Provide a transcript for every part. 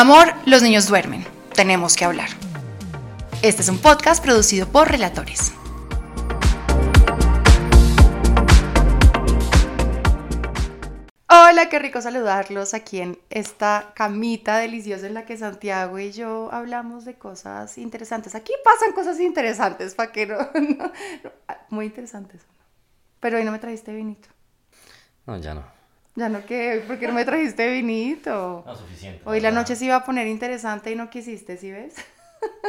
Amor, los niños duermen. Tenemos que hablar. Este es un podcast producido por Relatores. Hola, qué rico saludarlos aquí en esta camita deliciosa en la que Santiago y yo hablamos de cosas interesantes. Aquí pasan cosas interesantes, ¿para que no, Muy interesantes. Pero hoy no me trajiste vinito. No, ya no. Ya no qué, ¿por qué no me trajiste vinito? No, suficiente. Hoy la noche se iba a poner interesante y no quisiste, ¿sí ves?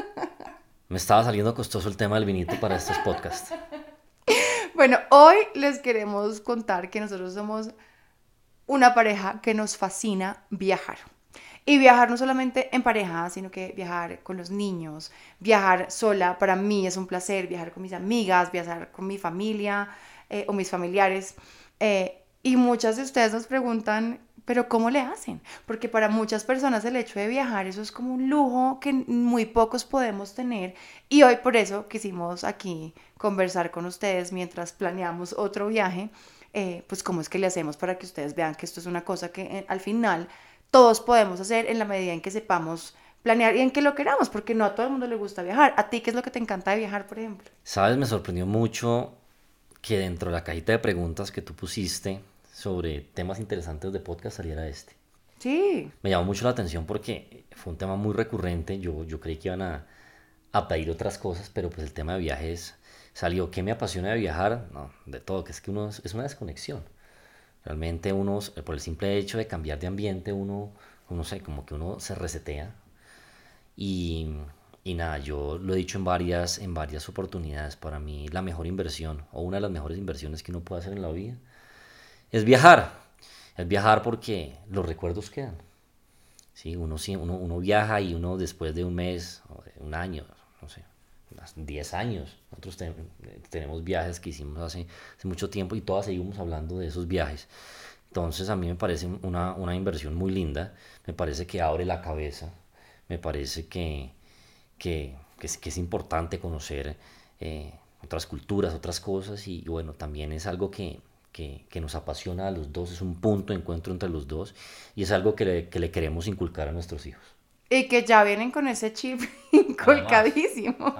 Me estaba saliendo costoso el tema del vinito para estos podcasts. Bueno, hoy les queremos contar que nosotros somos una pareja que nos fascina viajar. Y viajar no solamente en pareja, sino que viajar con los niños, viajar sola, para mí es un placer, viajar con mis amigas, viajar con mi familia eh, o mis familiares. Eh, y muchas de ustedes nos preguntan, pero ¿cómo le hacen? Porque para muchas personas el hecho de viajar, eso es como un lujo que muy pocos podemos tener. Y hoy por eso quisimos aquí conversar con ustedes mientras planeamos otro viaje, eh, pues cómo es que le hacemos para que ustedes vean que esto es una cosa que eh, al final todos podemos hacer en la medida en que sepamos planear y en que lo queramos, porque no a todo el mundo le gusta viajar. ¿A ti qué es lo que te encanta de viajar, por ejemplo? Sabes, me sorprendió mucho que dentro de la cajita de preguntas que tú pusiste, sobre temas interesantes de podcast saliera este. Sí. Me llamó mucho la atención porque fue un tema muy recurrente. Yo, yo creí que iban a, a pedir otras cosas, pero pues el tema de viajes salió. ¿Qué me apasiona de viajar? No, de todo, que es que uno es, una desconexión. Realmente uno, por el simple hecho de cambiar de ambiente, uno, uno sé, como que uno se resetea. Y, y nada, yo lo he dicho en varias, en varias oportunidades. Para mí la mejor inversión o una de las mejores inversiones que uno puede hacer en la vida es viajar. Es viajar porque los recuerdos quedan. ¿sí? Uno, uno, uno viaja y uno después de un mes, un año, no sé, 10 años, nosotros tenemos viajes que hicimos hace, mucho tiempo y todas seguimos hablando de esos viajes. Entonces a mí me parece una, una inversión muy linda, me parece que abre la cabeza, me parece que, que, que es, importante conocer eh, otras culturas, otras cosas y bueno, también es algo que, que, nos apasiona a los dos, es un punto de encuentro entre los dos y es algo que le, queremos inculcar a nuestros hijos. Y que ya vienen con ese chip inculcadísimo.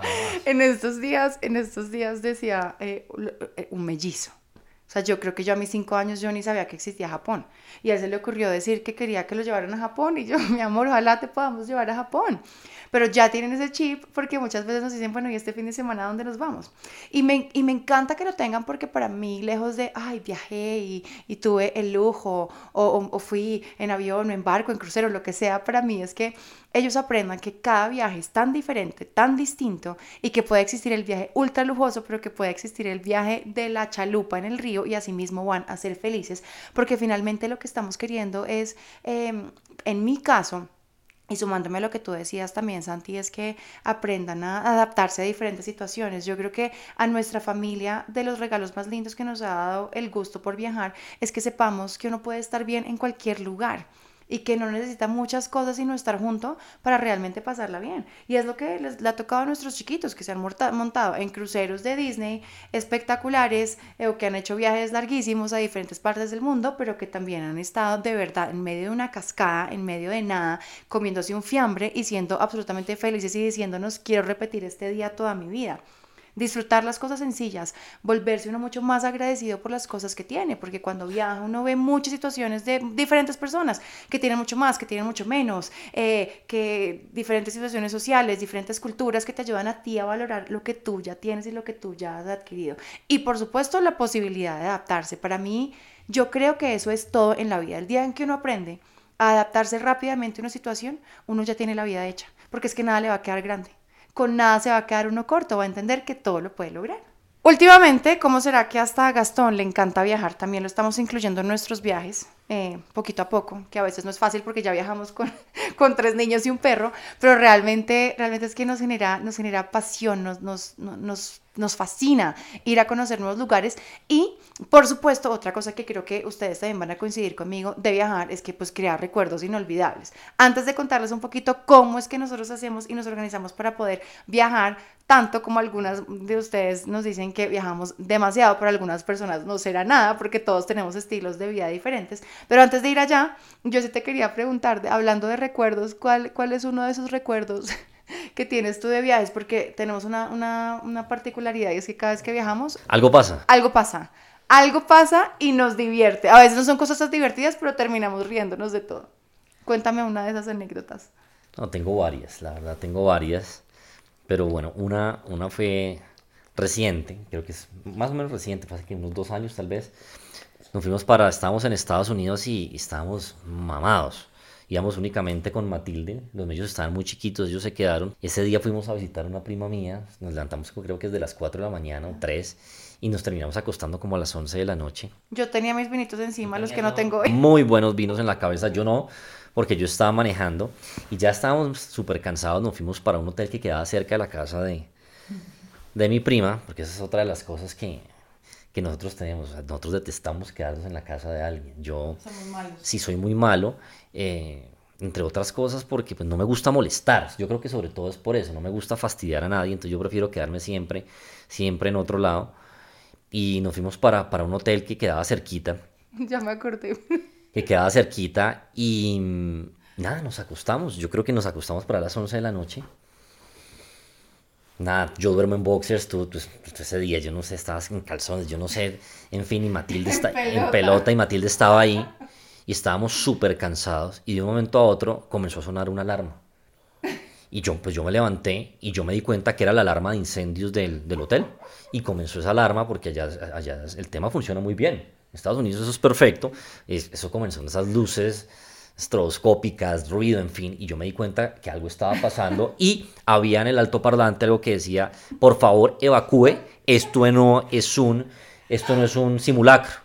En estos días, en estos días decía eh, eh, un mellizo. O sea, yo creo que yo a mis cinco años yo ni sabía que existía Japón. Y a él se le ocurrió decir que quería que lo llevaran a Japón. Y yo, mi amor, ojalá te podamos llevar a Japón pero ya tienen ese chip porque muchas veces nos dicen, bueno, ¿y este fin de semana dónde nos vamos? Y me, y me encanta que lo tengan porque para mí, lejos de, ay, viajé y, y tuve el lujo, o, o, fui en avión o en barco, en crucero, lo que sea, para mí es que ellos aprendan que cada viaje es tan diferente, tan distinto y que puede existir el viaje ultra lujoso, pero que puede existir el viaje de la chalupa en el río y así mismo van a ser felices, porque finalmente lo que estamos queriendo es, em, en mi caso, y sumándome a lo que tú decías también, Santi, es que aprendan a adaptarse a diferentes situaciones. Yo creo que a nuestra familia, de los regalos más lindos que nos ha dado el gusto por viajar, es que sepamos que uno puede estar bien en cualquier lugar y que no necesita muchas cosas sino estar junto para realmente pasarla bien. Y es lo que les, le ha tocado a nuestros chiquitos que se han montado en cruceros de Disney espectaculares eh, o que han hecho viajes larguísimos a diferentes partes del mundo, pero que también han estado de verdad en medio de una cascada, en medio de nada, comiéndose un fiambre y siendo absolutamente felices y diciéndonos quiero repetir este día toda mi vida disfrutar las cosas sencillas, volverse uno mucho más agradecido por las cosas que tiene, porque cuando viaja uno ve muchas situaciones de diferentes personas que tienen mucho más, que tienen mucho menos, eh, que diferentes situaciones sociales, diferentes culturas que te ayudan a ti a valorar lo que tú ya tienes y lo que tú ya has adquirido. Y por supuesto la posibilidad de adaptarse. Para mí, yo creo que eso es todo en la vida. El día en que uno aprende a adaptarse rápidamente a una situación, uno ya tiene la vida hecha, porque es que nada le va a quedar grande con nada se va a quedar uno corto, va a entender que todo lo puede lograr. Últimamente, ¿cómo será que hasta a Gastón le encanta viajar? También lo estamos incluyendo en nuestros viajes, eh, poquito a poco, que a veces no es fácil porque ya viajamos con, con, tres niños y un perro, pero realmente, realmente es que nos genera, nos genera pasión, nos, nos, nos nos fascina ir a conocer nuevos lugares y por supuesto otra cosa que creo que ustedes también van a coincidir conmigo de viajar es que pues crear recuerdos inolvidables. Antes de contarles un poquito cómo es que nosotros hacemos y nos organizamos para poder viajar, tanto como algunas de ustedes nos dicen que viajamos demasiado, para algunas personas no será nada porque todos tenemos estilos de vida diferentes. Pero antes de ir allá, yo sí te quería preguntar, hablando de recuerdos, ¿cuál, cuál es uno de esos recuerdos que tienes tú de viajes, porque tenemos una, una, una, particularidad y es que cada vez que viajamos... Algo pasa. Algo pasa. Algo pasa y nos divierte. A veces no son cosas divertidas, pero terminamos riéndonos de todo. Cuéntame una de esas anécdotas. No, tengo varias, la verdad, tengo varias. Pero bueno, una, una fue reciente, creo que es más o menos reciente, hace que unos dos años tal vez. Nos fuimos para, estábamos en Estados Unidos y, y estábamos mamados íbamos únicamente con Matilde, los niños estaban muy chiquitos, ellos se quedaron. Ese día fuimos a visitar a una prima mía, nos levantamos creo que es de las 4 de la mañana o 3 y nos terminamos acostando como a las 11 de la noche. Yo tenía mis vinitos encima, los que no tengo hoy. Muy buenos vinos en la cabeza, yo no, porque yo estaba manejando y ya estábamos súper cansados, nos fuimos para un hotel que quedaba cerca de la casa de, de mi prima, porque esa es otra de las cosas que, que nosotros tenemos. nosotros detestamos quedarnos en la casa de alguien. Yo sí soy muy malo, eh, entre otras cosas porque pues, no me gusta molestar. Yo creo que sobre todo es por eso, no me gusta fastidiar a nadie, entonces yo prefiero quedarme siempre, siempre en otro lado. Y nos fuimos para, para un hotel que quedaba cerquita. Ya me acordé. Que quedaba cerquita y mm, nada, nos acostamos. Yo creo que nos acostamos para las 11 de la noche nada, yo duermo en boxers, tú, ese día, yo no sé, estabas en calzones, yo no sé, en fin, y Matilde está en pelota y Matilde estaba ahí y estábamos súper cansados y de un momento a otro comenzó a sonar una alarma. Y yo, pues yo me levanté y yo me di cuenta que era la alarma de incendios del, del hotel. Y comenzó esa alarma porque allá, allá el tema funciona muy bien. En Estados Unidos eso es perfecto. Eso comenzó en esas luces estroboscópicas, ruido, en fin, y yo me di cuenta que algo estaba pasando y había en el altoparlante algo que decía, por favor, evacúe, esto no es un, esto no es un simulacro.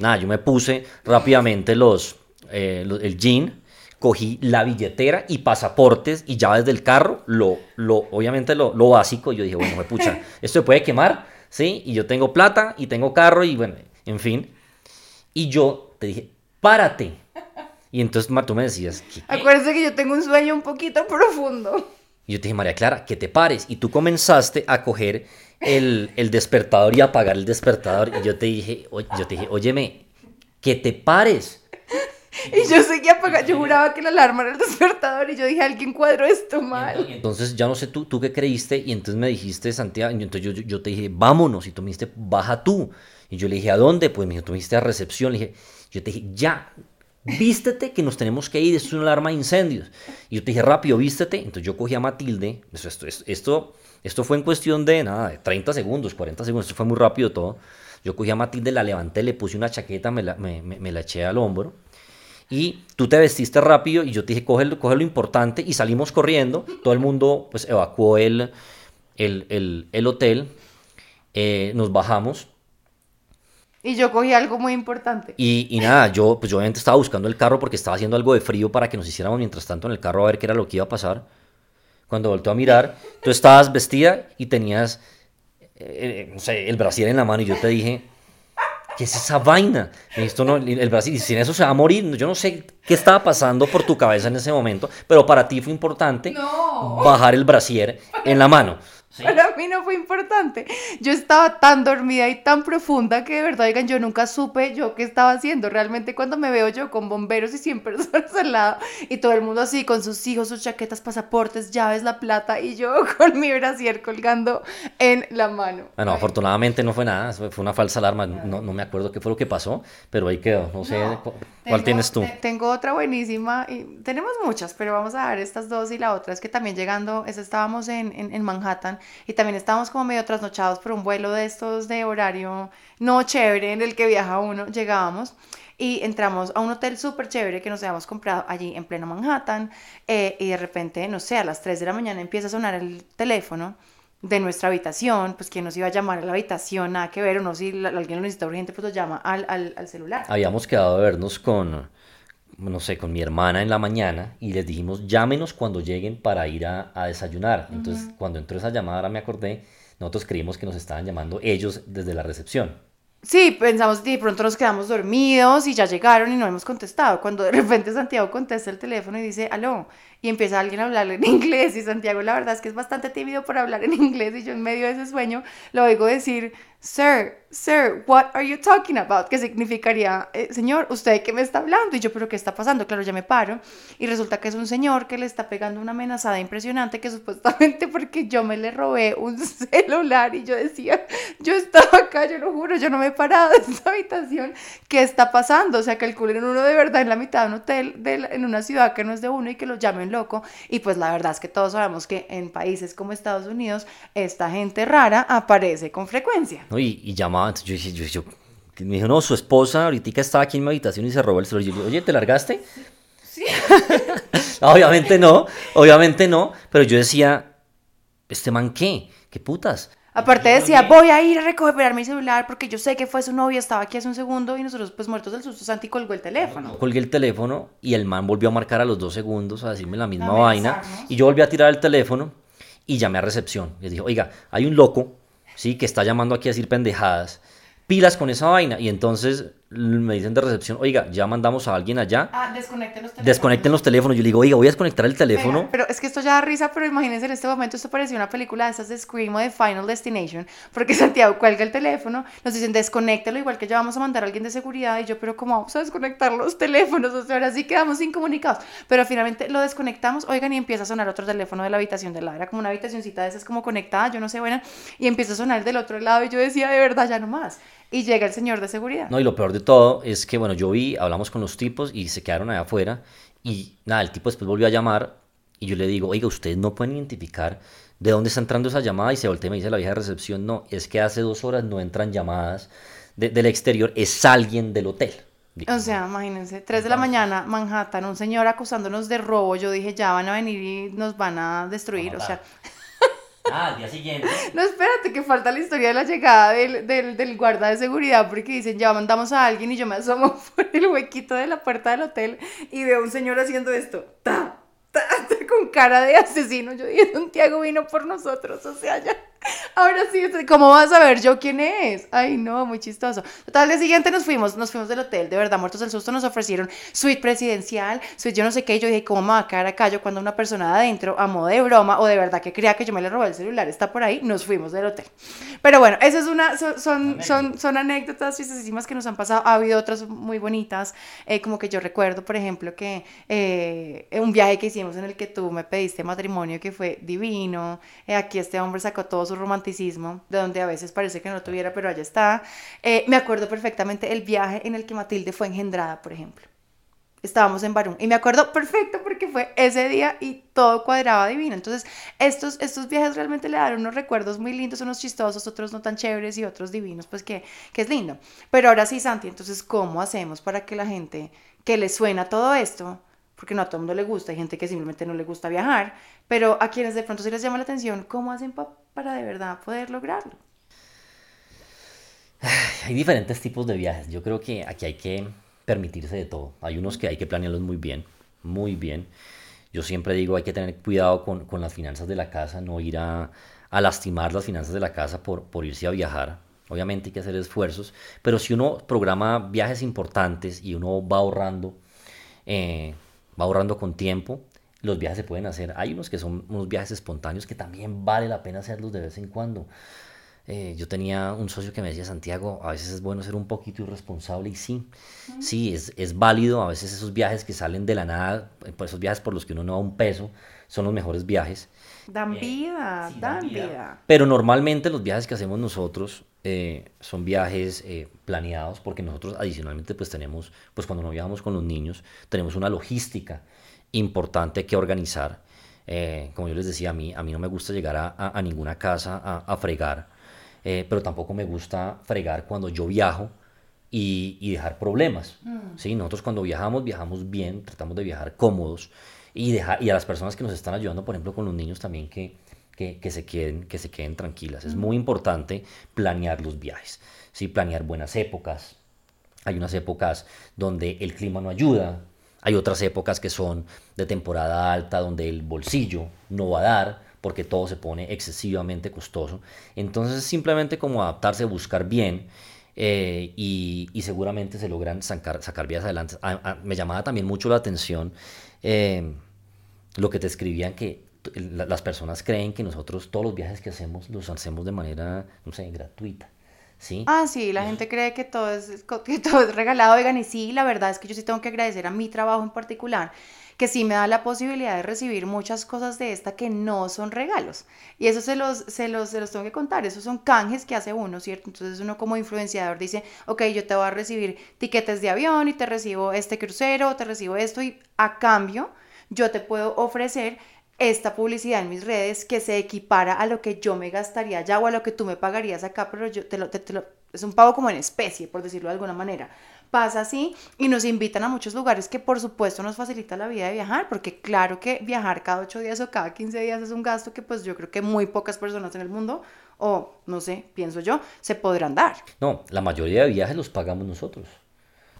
Nada, yo me puse rápidamente los, eh, el jean, cogí la billetera y pasaportes y llaves del carro, lo, lo, obviamente lo, lo básico, yo dije, bueno, me pucha, esto se puede quemar, ¿sí? Y yo tengo plata y tengo carro y bueno, en fin. Y yo te dije, párate, y entonces tú me decías... Acuérdate que yo tengo un sueño un poquito profundo. Y yo te dije, María Clara, que te pares. Y tú comenzaste a coger el, el despertador y apagar el despertador. Y yo te dije, yo te dije, óyeme, que te pares. Y yo seguía apagando, yo juraba que la alarma era el despertador y yo dije, alguien cuadró esto mal. entonces ya no sé tú, tú qué creíste y entonces me dijiste, Santiago, y entonces yo, yo, te dije, vámonos y tú me dijiste, baja tú. Y yo le dije, ¿a dónde? Pues me dijiste, tú me dijiste a recepción, le dije, yo te dije, ya, vístete que nos tenemos que ir, esto es una alarma de incendios. Y yo te dije, rápido, vístete. Entonces yo cogí a Matilde, esto, esto, esto, fue en cuestión de nada, de 30 segundos, 40 segundos, esto fue muy rápido todo. Yo cogí a Matilde, la levanté, le puse una chaqueta, me la, me, la eché al hombro. Y tú te vestiste rápido y yo te dije, coge, lo importante y salimos corriendo. Todo el mundo pues evacuó el, el, el, hotel. Eh, nos bajamos y yo cogí algo muy importante. Y, y, nada, yo pues yo obviamente estaba buscando el carro porque estaba haciendo algo de frío para que nos hiciéramos mientras tanto en el carro a ver qué era lo que iba a pasar. Cuando volteó a mirar, tú estabas vestida y tenías, eh, eh, no sé, el brasier en la mano y yo te dije, ¿qué es esa vaina? Esto no, el brasier, y sin eso se va a morir. Yo no sé qué estaba pasando por tu cabeza en ese momento, pero para ti fue importante bajar el brasier en la mano. Para mí no fue importante. Yo estaba tan dormida y tan profunda que de verdad, digan, yo nunca supe yo qué estaba haciendo. Realmente cuando me veo yo con bomberos y 100 personas al lado y todo el mundo así con sus hijos, sus chaquetas, pasaportes, llaves, la plata y yo con mi brasier colgando en la mano. Bueno, afortunadamente no fue nada, fue una falsa alarma. No, no, me acuerdo qué fue lo que pasó, pero ahí quedó. No sé cuál tienes tú. Tengo otra buenísima y tenemos muchas, pero vamos a ver estas dos y la otra es que también llegando, estábamos en, en, en Manhattan y también estábamos como medio trasnochados por un vuelo de estos de horario no chévere en el que viaja uno, llegábamos y entramos a un hotel súper chévere que nos habíamos comprado allí en pleno Manhattan eh, y de repente, no sé, a las 3 de la mañana empieza a sonar el teléfono de nuestra habitación, pues quien nos iba a llamar a la habitación, nada que ver, o no, si alguien lo necesita urgente, pues lo llama al, al, al celular. Habíamos quedado a vernos con no sé, con mi hermana en la mañana y les dijimos, llámenos cuando lleguen para ir a, desayunar. Entonces, cuando entró esa llamada, ahora me acordé, nosotros creímos que nos estaban llamando ellos desde la recepción. Sí, pensamos, de pronto nos quedamos dormidos y ya llegaron y no hemos contestado. Cuando de repente Santiago contesta el teléfono y dice, aló, y empieza alguien a hablarle en inglés y Santiago la verdad es que es bastante tímido para hablar en inglés y yo en medio de ese sueño lo oigo decir, Sir, sir, what are you talking about? Que significaría, eh, señor, ¿usted de qué me está hablando? Y yo, ¿pero qué está pasando? Claro, ya me paro. Y resulta que es un señor que le está pegando una amenazada impresionante que supuestamente porque yo me le robé un celular y yo decía, yo estaba acá, yo lo juro, yo no me he parado de esta habitación. ¿Qué está pasando? O sea, calculen uno de verdad en la mitad de un hotel de en una ciudad que no es de uno y que lo llamen loco. Y pues la verdad es que todos sabemos que en países como Estados Unidos, esta gente rara aparece con frecuencia. Y, y llamaba, entonces yo, yo, yo, me dijo, no, su esposa ahorita estaba aquí en mi habitación y se robó el celular. Yo oye, ¿te largaste? Sí. obviamente no, obviamente no, pero yo decía, ¿este man qué? ¿Qué putas? Aparte decía, voy a ir a recuperar mi celular porque yo sé que fue su novia, estaba aquí hace un segundo y nosotros pues muertos del susto, Santi colgó el teléfono. Colgué el teléfono y el man volvió a marcar a los dos segundos a decirme la misma vaina y yo volví a tirar el teléfono y llamé a recepción. Y dije, oiga, hay un loco ¿sí? Que está llamando aquí a decir pendejadas. Pilas con esa vaina. Y entonces me dicen de recepción, oiga, ya mandamos a alguien allá. Ah, desconecten los teléfonos. Desconecten los teléfonos. Yo le digo, oiga, voy a desconectar el teléfono. pero es que esto ya da risa, pero imagínense en este momento, esto parecía una película de esas de Scream o de Final Destination, porque Santiago cuelga el teléfono, nos dicen, desconéctelo, igual que ya vamos a mandar a alguien de seguridad, y yo, pero ¿cómo vamos a desconectar los teléfonos? O sea, ahora sí quedamos incomunicados. Pero finalmente lo desconectamos, oigan, y empieza a sonar otro teléfono de la habitación de lado. Era como una habitacioncita de esas como conectada, yo no sé, buena, y empieza a sonar del otro lado, y yo decía, de verdad, ya no más. Y llega el señor de seguridad. No, y lo peor de todo es que, bueno, yo vi, hablamos con los tipos y se quedaron allá afuera. Y nada, el tipo después volvió a llamar y yo le digo, oiga, ustedes no pueden identificar de dónde está entrando esa llamada. Y se voltea y me dice la vieja de recepción, no, es que hace dos horas no entran llamadas del exterior, es alguien del hotel. o sea, imagínense, 3 de la mañana, Manhattan, un señor acusándonos de robo. Yo dije, ya van a venir y nos van a destruir. O sea, Ah, día siguiente. No, espérate, que falta la historia de la llegada del, del, guarda de seguridad, porque dicen, ya mandamos a alguien y yo me asomo por el huequito de la puerta del hotel y veo un señor haciendo esto. ¡Ta! ¡Ta! Con cara de asesino. Yo dije, Santiago vino por nosotros, o sea, ya. Ahora sí, ¿cómo vas a ver yo quién es? Ay, no, muy chistoso. Total, al día siguiente nos fuimos, nos fuimos del hotel, de verdad, muertos del susto, nos ofrecieron suite presidencial, suite yo no sé qué, yo dije, ¿cómo me va a quedar acá? Yo cuando una persona de adentro, a modo de broma, o de verdad que creía que yo me le robé el celular, está por ahí, nos fuimos del hotel. Pero bueno, esas es una, son, son, son, son anécdotas chistosísimas que nos han pasado, ha habido otras muy bonitas, eh, como que yo recuerdo, por ejemplo, que eh, un viaje que hicimos en el que tú me pediste matrimonio, que fue divino, eh, aquí este hombre sacó todo su romanticismo, de donde a veces parece que no tuviera, pero allá está. Eh, me acuerdo perfectamente el viaje en el que Matilde fue engendrada, por ejemplo. Estábamos en Barún y me acuerdo perfecto porque fue ese día y todo cuadraba divino. Entonces, estos, estos viajes realmente le dan unos recuerdos muy lindos, unos chistosos, otros no tan chéveres y otros divinos, pues que, que es lindo. Pero ahora sí, Santi, entonces, ¿cómo hacemos para que la gente que le suena todo esto porque no a todo el mundo le gusta, hay gente que simplemente no le gusta viajar, pero a quienes de pronto sí les llama la atención, ¿cómo hacen para de verdad poder lograrlo? Hay diferentes tipos de viajes, yo creo que aquí hay que permitirse de todo, hay unos que hay que planearlos muy bien, muy bien. Yo siempre digo, hay que tener cuidado con, con las finanzas de la casa, no ir a, a, lastimar las finanzas de la casa por, por irse a viajar. Obviamente hay que hacer esfuerzos, pero si uno programa viajes importantes y uno va ahorrando, eh, va ahorrando con tiempo, los viajes se pueden hacer. Hay unos que son unos viajes espontáneos que también vale la pena hacerlos de vez en cuando. Eh, yo tenía un socio que me decía, Santiago, a veces es bueno ser un poquito irresponsable y sí, sí, es, es, válido. A veces esos viajes que salen de la nada, pues esos viajes por los que uno no da un peso, son los mejores viajes. Dan eh, vida, dan, vida. Pero normalmente los viajes que hacemos nosotros eh, son viajes planeados porque nosotros adicionalmente pues tenemos, pues cuando nos viajamos con los niños, tenemos una logística importante que organizar. como yo les decía, a mí, a mí no me gusta llegar a, a, ninguna casa a, a fregar eh, pero tampoco me gusta fregar cuando yo viajo y, y dejar problemas. Mm. ¿sí? Nosotros cuando viajamos, viajamos bien, tratamos de viajar cómodos y, dejar, y a las personas que nos están ayudando, por ejemplo, con los niños también que, que, que se, queden, que se queden tranquilas. Es mm. muy importante planear los viajes, ¿sí? planear buenas épocas. Hay unas épocas donde el clima no ayuda, hay otras épocas que son de temporada alta donde el bolsillo no va a dar porque todo se pone excesivamente costoso. Entonces es simplemente como adaptarse, buscar bien eh, y, seguramente se logran sacar, vías adelante. me llamaba también mucho la atención eh, lo que te escribían que las personas creen que nosotros todos los viajes que hacemos los hacemos de manera, no sé, gratuita. ¿Sí? Ah, sí, la gente cree que todo, es, que todo es regalado, oigan, y sí, la verdad es que yo sí tengo que agradecer a mi trabajo en particular, que sí me da la posibilidad de recibir muchas cosas de esta que no son regalos. Y eso se los, se los, se los tengo que contar, esos son canjes que hace uno, ¿cierto? Entonces uno como influenciador dice, ok, yo te voy a recibir tiquetes de avión y te recibo este crucero, te recibo esto y a cambio yo te puedo ofrecer esta publicidad en mis redes que se equipara a lo que yo me gastaría allá o a lo que tú me pagarías acá, pero yo te lo, es un pago como en especie, por decirlo de alguna manera. Pasa así y nos invitan a muchos lugares que por supuesto nos facilita la vida de viajar, porque claro que viajar cada 8 días o cada 15 días es un gasto que pues yo creo que muy pocas personas en el mundo, o no sé, pienso yo, se podrán dar. No, la mayoría de viajes los pagamos nosotros.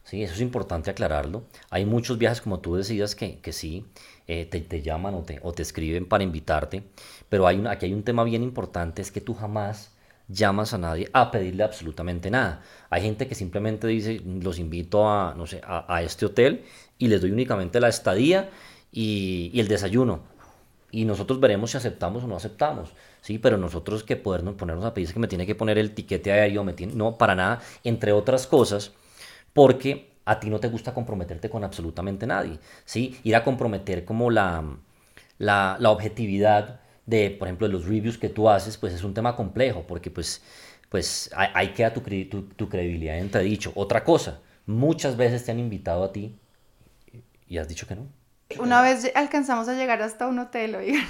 Sí, eso es importante aclararlo. Hay muchos viajes, como tú decías, que, que sí, eh, te, te, llaman o te, o te escriben para invitarte, pero hay aquí hay un tema bien importante, es que tú jamás llamas a nadie a pedirle absolutamente nada. Hay gente que simplemente dice, los invito a, no sé, a, este hotel y les doy únicamente la estadía y, y, el desayuno. Y nosotros veremos si aceptamos o no aceptamos. Sí, pero nosotros que podernos ponernos a pedir que me tiene que poner el tiquete aéreo, me tiene, no, para nada, entre otras cosas porque a ti no te gusta comprometerte con absolutamente nadie, ¿sí? Ir a comprometer como la, la, objetividad de, por ejemplo, de los reviews que tú haces, pues es un tema complejo, porque pues, pues ahí, queda tu, tu, tu credibilidad dicho. Otra cosa, muchas veces te han invitado a ti y has dicho que no. Una vez alcanzamos a llegar hasta un hotel, oigan.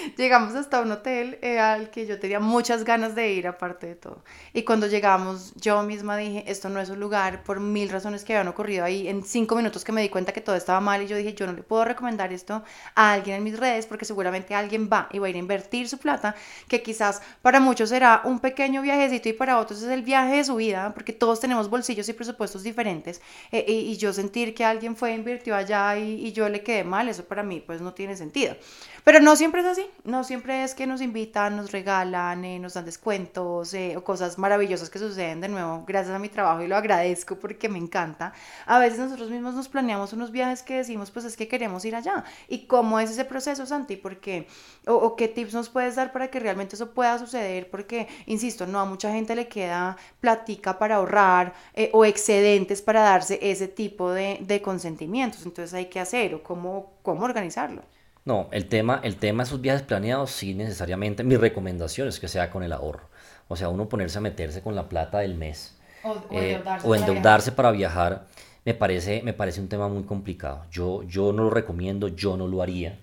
Llegamos hasta un hotel eh, al que yo tenía muchas ganas de ir, aparte de todo. Y cuando llegamos, yo misma dije, esto no es un lugar por mil razones que habían ocurrido ahí. En cinco minutos que me di cuenta que todo estaba mal y yo dije, yo no le puedo recomendar esto a alguien en mis redes porque seguramente alguien va y va a ir a invertir su plata, que quizás para muchos será un pequeño viajecito y para otros es el viaje de su vida, porque todos tenemos bolsillos y presupuestos diferentes. Eh, y, yo sentir que alguien fue, invirtió allá y, y yo le quedé mal, eso para mí pues no tiene sentido. Pero no siempre es así, no siempre es que nos invitan, nos regalan, eh, nos dan descuentos eh, o cosas maravillosas que suceden de nuevo gracias a mi trabajo y lo agradezco porque me encanta. A veces nosotros mismos nos planeamos unos viajes que decimos pues es que queremos ir allá. ¿Y cómo es ese proceso, Santi? Porque, o, o qué tips nos puedes dar para que realmente eso pueda suceder? Porque, insisto, no a mucha gente le queda platica para ahorrar eh, o excedentes para darse ese tipo de, de consentimientos. Entonces hay que hacer o cómo, cómo organizarlo. No, el tema, el tema de esos viajes planeados, sí, necesariamente. Mi recomendación es que sea con el ahorro. O sea, uno ponerse a meterse con la plata del mes. O, endeudarse, para, viajar. me parece, me parece un tema muy complicado. Yo, yo no lo recomiendo, yo no lo haría.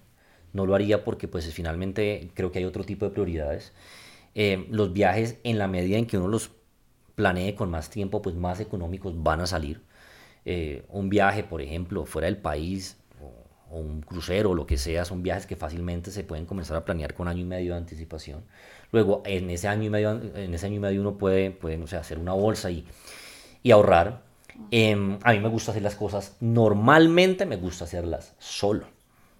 No lo haría porque pues finalmente creo que hay otro tipo de prioridades. Eh, los viajes en la medida en que uno los planee con más tiempo, pues más económicos van a salir. Eh, un viaje, por ejemplo, fuera del país, o un crucero o lo que sea, son viajes que fácilmente se pueden comenzar a planear con año y medio de anticipación. Luego, en ese año y medio, en ese año y medio uno puede, puede no sé, hacer una bolsa y, y ahorrar. Em, a mí me gusta hacer las cosas, normalmente me gusta hacerlas solo.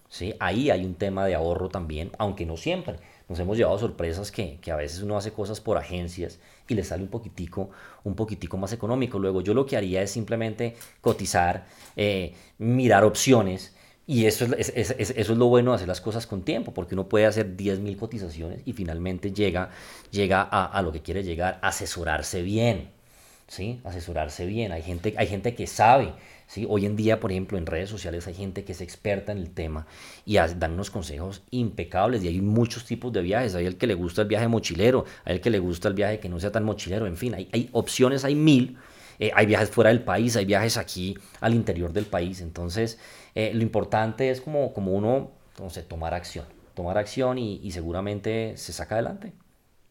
¿sí? Ahí hay un tema de ahorro también, aunque no siempre. Nos hemos llevado sorpresas que, que a veces uno hace cosas por agencias y le sale un poquitico, un poquitico más económico. Luego yo lo que haría es simplemente cotizar, eh, mirar opciones y eso es, eso es lo bueno de hacer las cosas con tiempo, porque uno puede hacer 10.000 cotizaciones y finalmente llega, llega a, a, lo que quiere llegar, asesorarse bien, ¿sí? Asesorarse bien. Hay gente, hay gente que sabe, ¿sí? Hoy en día, por ejemplo, en redes sociales hay gente que es experta en el tema y dan unos consejos impecables y hay muchos tipos de viajes. Hay el que le gusta el viaje mochilero, hay el que le gusta el viaje que no sea tan mochilero, en fin, hay, hay opciones, hay mil. Eh, hay viajes fuera del país, hay viajes aquí al interior del país. Entonces, eh, lo importante es como, como uno, no tomar acción, tomar acción y, seguramente se saca adelante.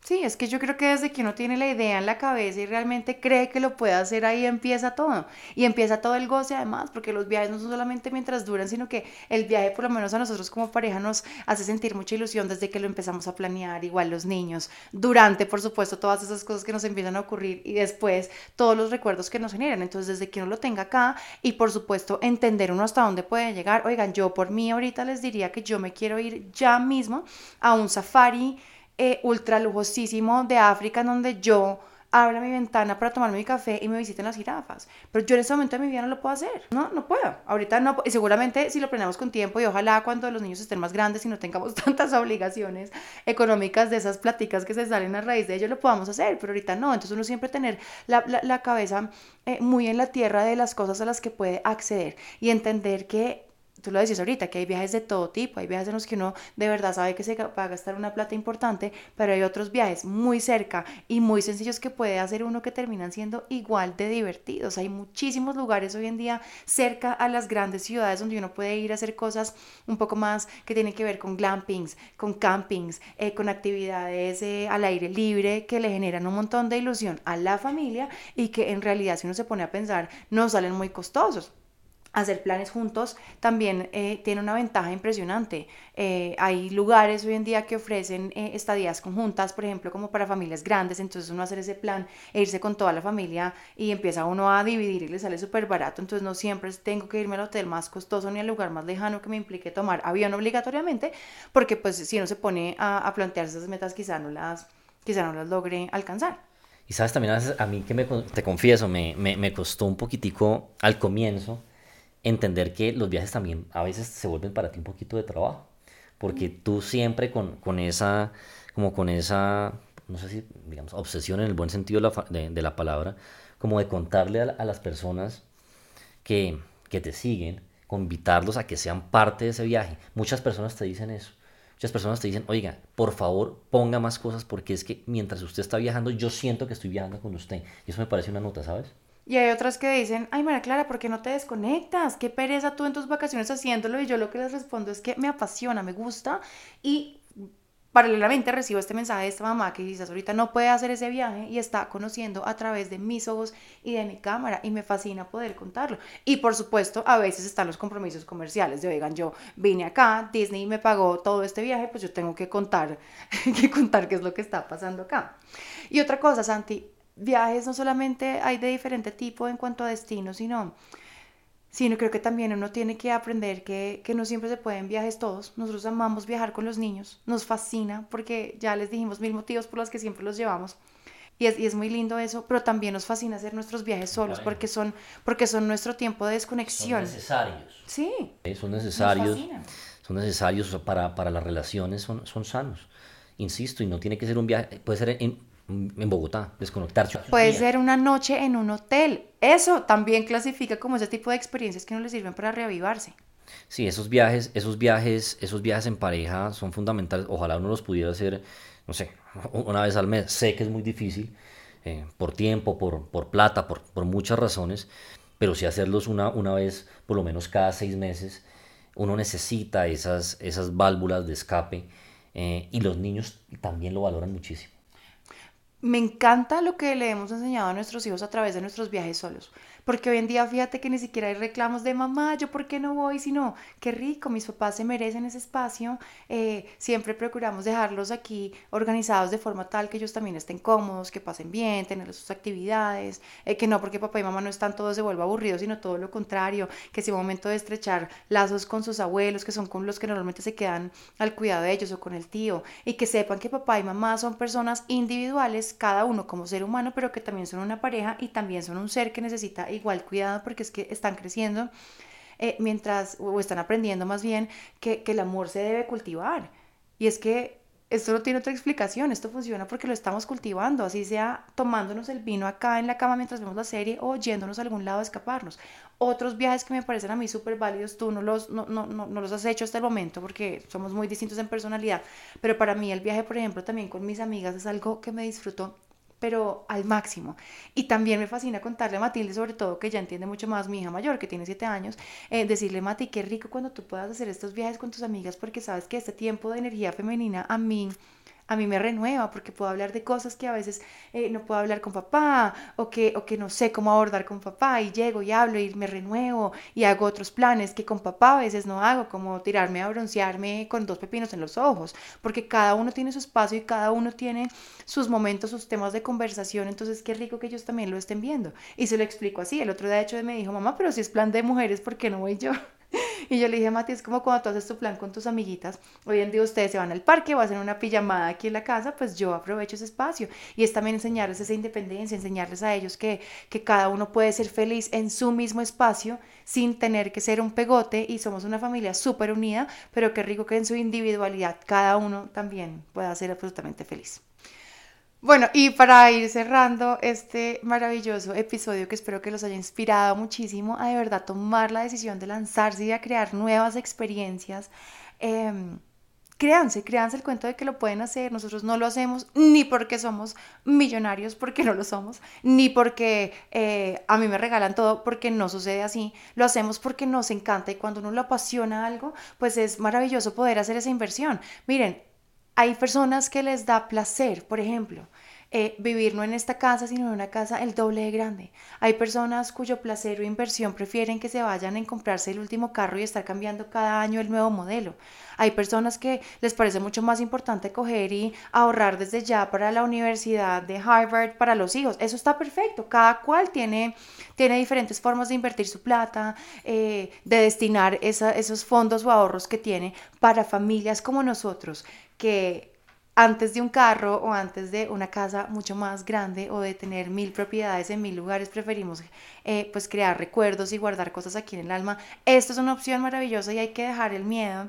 Sí, es que yo creo que desde que uno tiene la idea en la cabeza y realmente cree que lo puede hacer, ahí empieza todo. Y empieza todo el goce además, porque los viajes no son solamente mientras duran, sino que el viaje por lo menos a nosotros como pareja nos hace sentir mucha ilusión desde que lo empezamos a planear, igual los niños, durante por supuesto todas esas cosas que nos empiezan a ocurrir y después todos los recuerdos que nos generan. Entonces desde que uno lo tenga acá y por supuesto entender uno hasta dónde puede llegar. Oigan, yo por mí ahorita les diría que yo me quiero ir ya mismo a un safari eh, ultra lujosísimo de África en donde yo abra mi ventana para tomarme mi café y me visiten las jirafas. Pero yo en ese momento de mi vida no lo puedo hacer. No, no puedo. Ahorita no. Y seguramente si lo planeamos con tiempo y ojalá cuando los niños estén más grandes y no tengamos tantas obligaciones económicas de esas pláticas que se salen a raíz de ello, lo podamos hacer. Pero ahorita no. Entonces uno siempre tener la, la, cabeza eh, muy en la tierra de las cosas a las que puede acceder y entender que tú lo decías ahorita, que hay viajes de todo tipo, hay viajes en los que uno de verdad sabe que se va a gastar una plata importante, pero hay otros viajes muy cerca y muy sencillos que puede hacer uno que terminan siendo igual de divertidos. Hay muchísimos lugares hoy en día cerca a las grandes ciudades donde uno puede ir a hacer cosas un poco más que tienen que ver con glampings, con campings, eh, con actividades eh, al aire libre que le generan un montón de ilusión a la familia y que en realidad si uno se pone a pensar no salen muy costosos hacer planes juntos también eh, tiene una ventaja impresionante. Eh, hay lugares hoy en día que ofrecen eh, estadías conjuntas, por ejemplo, como para familias grandes, entonces uno hacer ese plan e irse con toda la familia y empieza uno a dividir y le sale súper barato, entonces no siempre tengo que irme al hotel más costoso ni al lugar más lejano que me implique tomar avión obligatoriamente, porque pues si uno se pone a, a plantearse esas metas quizá no las, quizá no las logre alcanzar. Y sabes, también a, mí que me, te confieso, me, me costó un poquitico al comienzo, entender que los viajes también a veces se vuelven para ti un poquito de trabajo, porque tú siempre con, con esa, como con esa, no sé si, digamos, obsesión en el buen sentido de la, de, la palabra, como de contarle a, las personas que, que te siguen, invitarlos a que sean parte de ese viaje. Muchas personas te dicen eso. Muchas personas te dicen, oiga, por favor, ponga más cosas porque es que mientras usted está viajando, yo siento que estoy viajando con usted. Y eso me parece una nota, ¿sabes? Y hay otras que dicen, ay María Clara, ¿por qué no te desconectas? Qué pereza tú en tus vacaciones haciéndolo. Y yo lo que les respondo es que me apasiona, me gusta. Y paralelamente recibo este mensaje de esta mamá que dice, ahorita no puede hacer ese viaje y está conociendo a través de mis ojos y de mi cámara. Y me fascina poder contarlo. Y por supuesto, a veces están los compromisos comerciales de, oigan, yo vine acá, Disney me pagó todo este viaje, pues yo tengo que contar, que contar qué es lo que está pasando acá. Y otra cosa, Santi, viajes no solamente hay de diferente tipo en cuanto a destinos, sino, sino creo que también uno tiene que aprender que, que no siempre se pueden viajes todos. Nosotros amamos viajar con los niños, nos fascina porque ya les dijimos mil motivos por los que siempre los llevamos. Y es, y es, muy lindo eso, pero también nos fascina hacer nuestros viajes solos porque son, porque son nuestro tiempo de desconexión. Son necesarios. Sí. Son necesarios. Son necesarios para, para las relaciones, son, son sanos. Insisto, y no tiene que ser un viaje, puede ser en, en Bogotá, desconectarse. Puede ser una noche en un hotel. Eso también clasifica como ese tipo de experiencias que no le sirven para reavivarse. Sí, esos viajes, esos viajes, esos viajes en pareja son fundamentales. Ojalá uno los pudiera hacer, no sé, una vez al mes. Sé que es muy difícil, eh, por tiempo, por, por plata, por, por, muchas razones, pero sí hacerlos una, una vez, por lo menos cada seis meses, uno necesita esas, esas válvulas de escape eh, y los niños también lo valoran muchísimo. Me encanta lo que le hemos enseñado a nuestros hijos a través de nuestros viajes solos. Porque hoy en día fíjate que ni siquiera hay reclamos de mamá, yo por qué no voy, sino qué rico, mis papás se merecen ese espacio. Eh, siempre procuramos dejarlos aquí organizados de forma tal que ellos también estén cómodos, que pasen bien, tener sus actividades, eh, que no porque papá y mamá no están todos se vuelva aburrido, sino todo lo contrario, que sea un momento de estrechar lazos con sus abuelos, que son con los que normalmente se quedan al cuidado de ellos o con el tío, y que sepan que papá y mamá son personas individuales, cada uno como ser humano, pero que también son una pareja y también son un ser que necesita igual cuidado porque es que están creciendo eh, mientras, o están aprendiendo más bien, que, el amor se debe cultivar. Y es que esto no tiene otra explicación, esto funciona porque lo estamos cultivando, así sea tomándonos el vino acá en la cama mientras vemos la serie o yéndonos a algún lado a escaparnos. Otros viajes que me parecen a mí súper válidos, tú no los, no, no, no, no, los has hecho hasta el momento porque somos muy distintos en personalidad, pero para mí el viaje, por ejemplo, también con mis amigas es algo que me disfruto pero al máximo. Y también me fascina contarle a Matilde, sobre todo que ya entiende mucho más, mi hija mayor, que tiene siete años, eh, decirle, Mati, qué rico cuando tú puedas hacer estos viajes con tus amigas, porque sabes que este tiempo de energía femenina a mí a mí me renueva porque puedo hablar de cosas que a veces eh, no puedo hablar con papá o que, o que no sé cómo abordar con papá y llego y hablo y me renuevo y hago otros planes que con papá a veces no hago, como tirarme a broncearme con dos pepinos en los ojos, porque cada uno tiene su espacio y cada uno tiene sus momentos, sus temas de conversación, entonces qué rico que ellos también lo estén viendo. Y se lo explico así, el otro día de hecho me dijo, mamá, pero si es plan de mujeres, ¿por qué no voy yo? Y yo le dije, Mati, es como cuando tú haces tu plan con tus amiguitas. Hoy en día ustedes se van al parque o hacen una pijamada aquí en la casa, pues yo aprovecho ese espacio. Y es también enseñarles esa independencia, enseñarles a ellos que, que cada uno puede ser feliz en su mismo espacio sin tener que ser un pegote y somos una familia súper unida, pero qué rico que en su individualidad cada uno también pueda ser absolutamente feliz. Bueno, y para ir cerrando este maravilloso episodio que espero que los haya inspirado muchísimo a de verdad tomar la decisión de lanzarse y a crear nuevas experiencias, eh, créanse, créanse el cuento de que lo pueden hacer. Nosotros no lo hacemos ni porque somos millonarios, porque no lo somos, ni porque eh, a mí me regalan todo, porque no sucede así. Lo hacemos porque nos encanta y cuando uno lo apasiona algo, pues es maravilloso poder hacer esa inversión. Miren, hay personas que les da placer, por ejemplo, eh, vivir no en esta casa, sino en una casa el doble de grande. Hay personas cuyo placer o inversión prefieren que se vayan en comprarse el último carro y estar cambiando cada año el nuevo modelo. Hay personas que les parece mucho más importante coger y ahorrar desde ya para la universidad de Harvard para los hijos. Eso está perfecto. Cada cual tiene, tiene diferentes formas de invertir su plata, eh, de destinar esos fondos o ahorros que tiene para familias como nosotros que antes de un carro o antes de una casa mucho más grande o de tener mil propiedades en mil lugares, preferimos eh, pues crear recuerdos y guardar cosas aquí en el alma. Esto es una opción maravillosa y hay que dejar el miedo.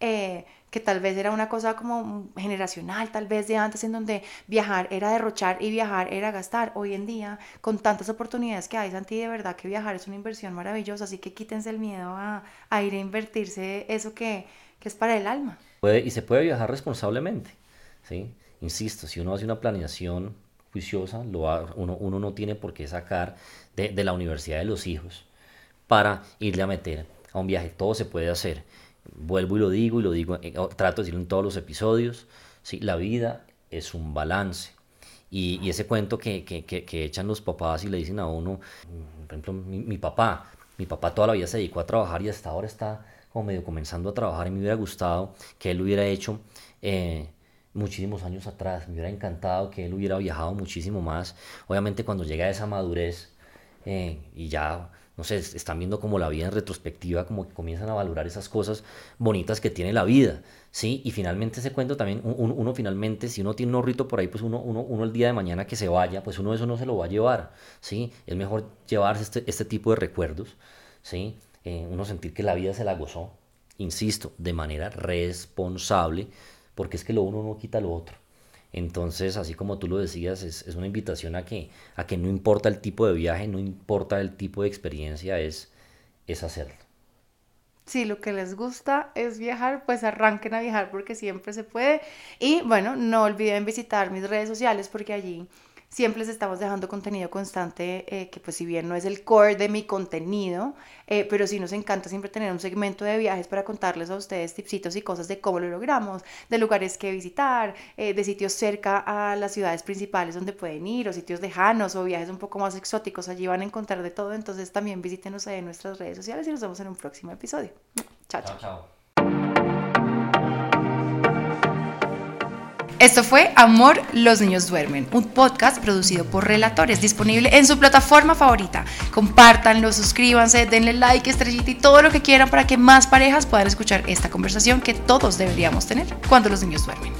Eh, que tal vez era una cosa como generacional, tal vez de antes en donde viajar era derrochar y viajar era gastar. Hoy en día, con tantas oportunidades que hay, Santi, de verdad que viajar es una inversión maravillosa, así que quítense el miedo a, a ir a invertirse eso que, que es para el alma. y se puede viajar responsablemente. ¿Sí? Insisto, si uno hace una planeación juiciosa, uno, no tiene por qué sacar de, la universidad de los hijos para irle a meter a un viaje. Todo se puede hacer. Vuelvo y lo digo y lo digo, eh, trato de decirlo en todos los episodios. ¿sí? La vida es un balance. Y, ese cuento que, echan los papás y le dicen a uno, por ejemplo, mi, papá, mi papá toda la vida se dedicó a trabajar y hasta ahora está como medio comenzando a trabajar y me hubiera gustado que él hubiera hecho eh, muchísimos años atrás. Me hubiera encantado que él hubiera viajado muchísimo más. Obviamente cuando llega a esa madurez eh, y ya, no sé, están viendo como la vida en retrospectiva, como que comienzan a valorar esas cosas bonitas que tiene la vida, ¿sí? Y finalmente ese cuento también, uno, finalmente, si uno tiene un horrito por ahí, pues uno, uno, el día de mañana que se vaya, pues uno eso no se lo va a llevar, ¿sí? Es mejor llevarse este, este tipo de recuerdos, ¿sí? Eh, uno sentir que la vida se la gozó, insisto, de manera responsable, porque es que lo uno no quita lo otro. Entonces, así como tú lo decías, es, una invitación a que, a que no importa el tipo de viaje, no importa el tipo de experiencia, es, es hacerlo. Si lo que les gusta es viajar, pues arranquen a viajar porque siempre se puede. Y bueno, no olviden visitar mis redes sociales porque allí siempre les estamos dejando contenido constante, eh, que pues si bien no es el core de mi contenido, eh, pero sí nos encanta siempre tener un segmento de viajes para contarles a ustedes tipsitos y cosas de cómo lo logramos, de lugares que visitar, eh, de sitios cerca a las ciudades principales donde pueden ir, o sitios lejanos, o viajes un poco más exóticos, allí van a encontrar de todo, entonces también visítenos en nuestras redes sociales y nos vemos en un próximo episodio. chao. chao. chao. Esto fue Amor, los niños duermen, un podcast producido por Relatores, disponible en su plataforma favorita. Compártanlo, suscríbanse, denle like, estrellita y todo lo que quieran para que más parejas puedan escuchar esta conversación que todos deberíamos tener cuando los niños duermen.